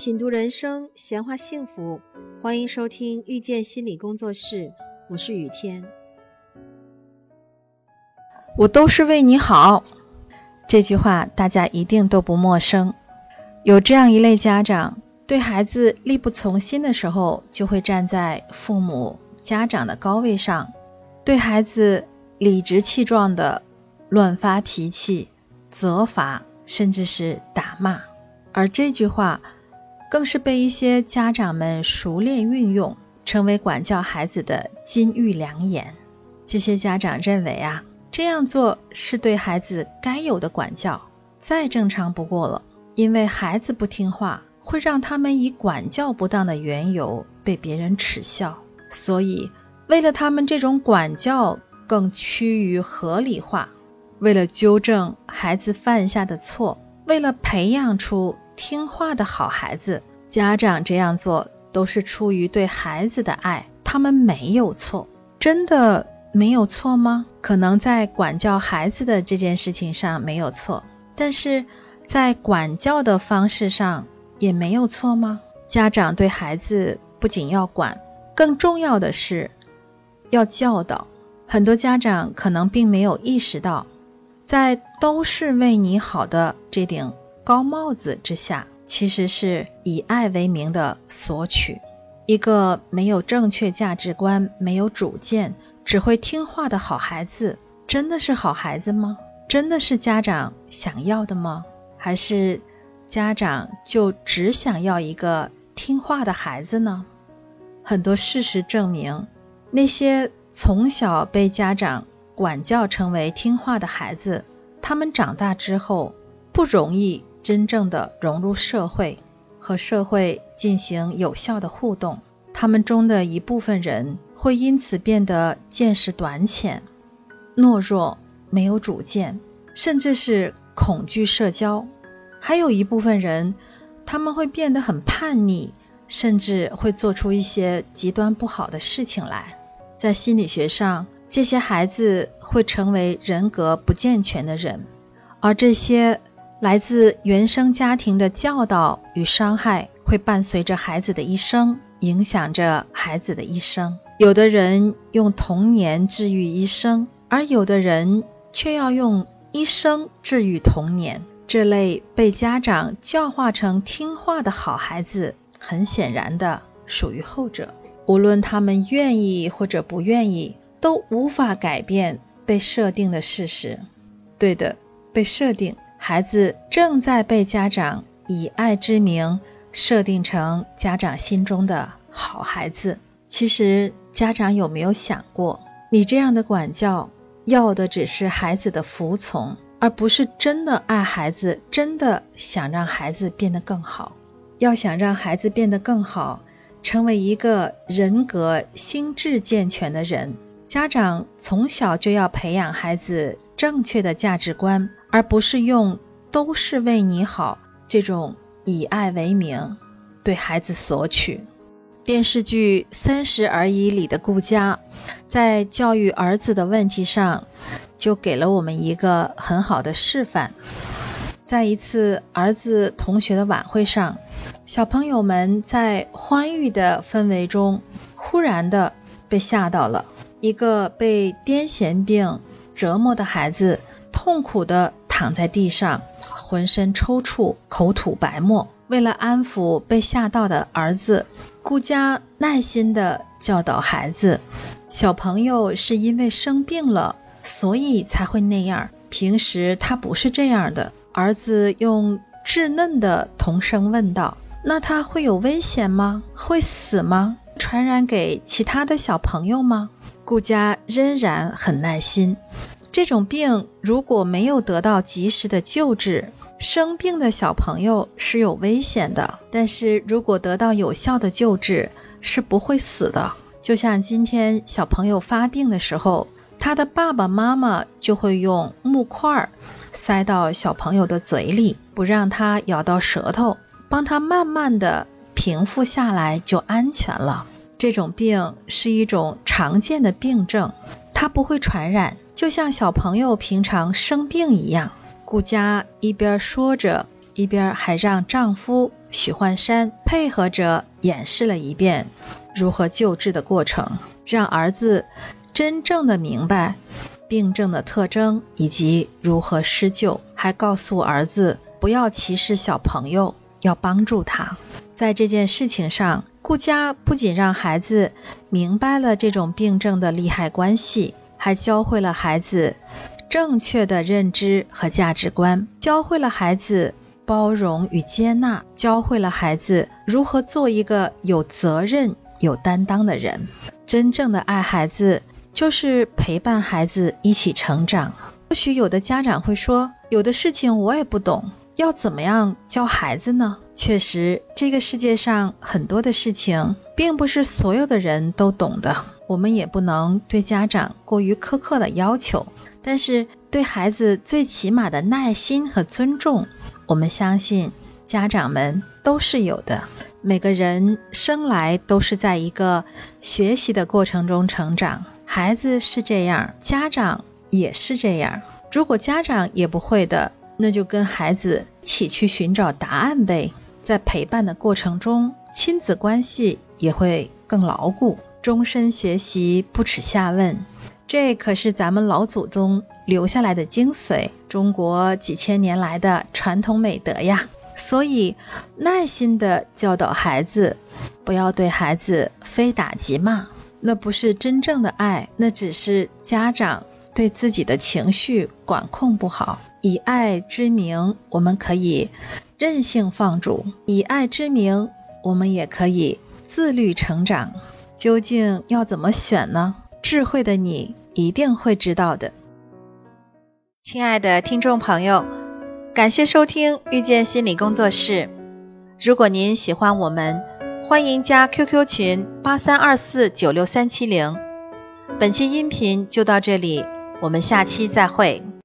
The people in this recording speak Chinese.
品读人生，闲话幸福，欢迎收听遇见心理工作室，我是雨天。我都是为你好，这句话大家一定都不陌生。有这样一类家长，对孩子力不从心的时候，就会站在父母、家长的高位上，对孩子理直气壮的乱发脾气、责罚，甚至是打骂。而这句话。更是被一些家长们熟练运用，成为管教孩子的金玉良言。这些家长认为啊，这样做是对孩子该有的管教，再正常不过了。因为孩子不听话，会让他们以管教不当的缘由被别人耻笑，所以为了他们这种管教更趋于合理化，为了纠正孩子犯下的错，为了培养出。听话的好孩子，家长这样做都是出于对孩子的爱，他们没有错，真的没有错吗？可能在管教孩子的这件事情上没有错，但是在管教的方式上也没有错吗？家长对孩子不仅要管，更重要的是要教导。很多家长可能并没有意识到，在都是为你好的这顶。高帽子之下，其实是以爱为名的索取。一个没有正确价值观、没有主见、只会听话的好孩子，真的是好孩子吗？真的是家长想要的吗？还是家长就只想要一个听话的孩子呢？很多事实证明，那些从小被家长管教成为听话的孩子，他们长大之后不容易。真正的融入社会，和社会进行有效的互动，他们中的一部分人会因此变得见识短浅、懦弱、没有主见，甚至是恐惧社交；还有一部分人，他们会变得很叛逆，甚至会做出一些极端不好的事情来。在心理学上，这些孩子会成为人格不健全的人，而这些。来自原生家庭的教导与伤害会伴随着孩子的一生，影响着孩子的一生。有的人用童年治愈一生，而有的人却要用一生治愈童年。这类被家长教化成听话的好孩子，很显然的属于后者。无论他们愿意或者不愿意，都无法改变被设定的事实。对的，被设定。孩子正在被家长以爱之名设定成家长心中的好孩子。其实，家长有没有想过，你这样的管教要的只是孩子的服从，而不是真的爱孩子，真的想让孩子变得更好。要想让孩子变得更好，成为一个人格心智健全的人，家长从小就要培养孩子正确的价值观。而不是用“都是为你好”这种以爱为名对孩子索取。电视剧《三十而已》里的顾佳，在教育儿子的问题上，就给了我们一个很好的示范。在一次儿子同学的晚会上，小朋友们在欢愉的氛围中，忽然的被吓到了。一个被癫痫病折磨的孩子，痛苦的。躺在地上，浑身抽搐，口吐白沫。为了安抚被吓到的儿子，顾家耐心地教导孩子：小朋友是因为生病了，所以才会那样。平时他不是这样的。儿子用稚嫩的童声问道：“那他会有危险吗？会死吗？传染给其他的小朋友吗？”顾家仍然很耐心。这种病如果没有得到及时的救治，生病的小朋友是有危险的；但是如果得到有效的救治，是不会死的。就像今天小朋友发病的时候，他的爸爸妈妈就会用木块塞到小朋友的嘴里，不让他咬到舌头，帮他慢慢的平复下来，就安全了。这种病是一种常见的病症，它不会传染。就像小朋友平常生病一样，顾佳一边说着，一边还让丈夫许幻山配合着演示了一遍如何救治的过程，让儿子真正的明白病症的特征以及如何施救，还告诉儿子不要歧视小朋友，要帮助他。在这件事情上，顾家不仅让孩子明白了这种病症的利害关系，还教会了孩子正确的认知和价值观，教会了孩子。包容与接纳，教会了孩子如何做一个有责任、有担当的人。真正的爱孩子，就是陪伴孩子一起成长。或许有的家长会说，有的事情我也不懂，要怎么样教孩子呢？确实，这个世界上很多的事情，并不是所有的人都懂的。我们也不能对家长过于苛刻的要求，但是对孩子最起码的耐心和尊重。我们相信家长们都是有的。每个人生来都是在一个学习的过程中成长，孩子是这样，家长也是这样。如果家长也不会的，那就跟孩子一起去寻找答案呗。在陪伴的过程中，亲子关系也会更牢固。终身学习，不耻下问。这可是咱们老祖宗留下来的精髓，中国几千年来的传统美德呀。所以，耐心的教导孩子，不要对孩子非打即骂，那不是真正的爱，那只是家长对自己的情绪管控不好。以爱之名，我们可以任性放逐；以爱之名，我们也可以自律成长。究竟要怎么选呢？智慧的你。一定会知道的，亲爱的听众朋友，感谢收听遇见心理工作室。如果您喜欢我们，欢迎加 QQ 群八三二四九六三七零。本期音频就到这里，我们下期再会。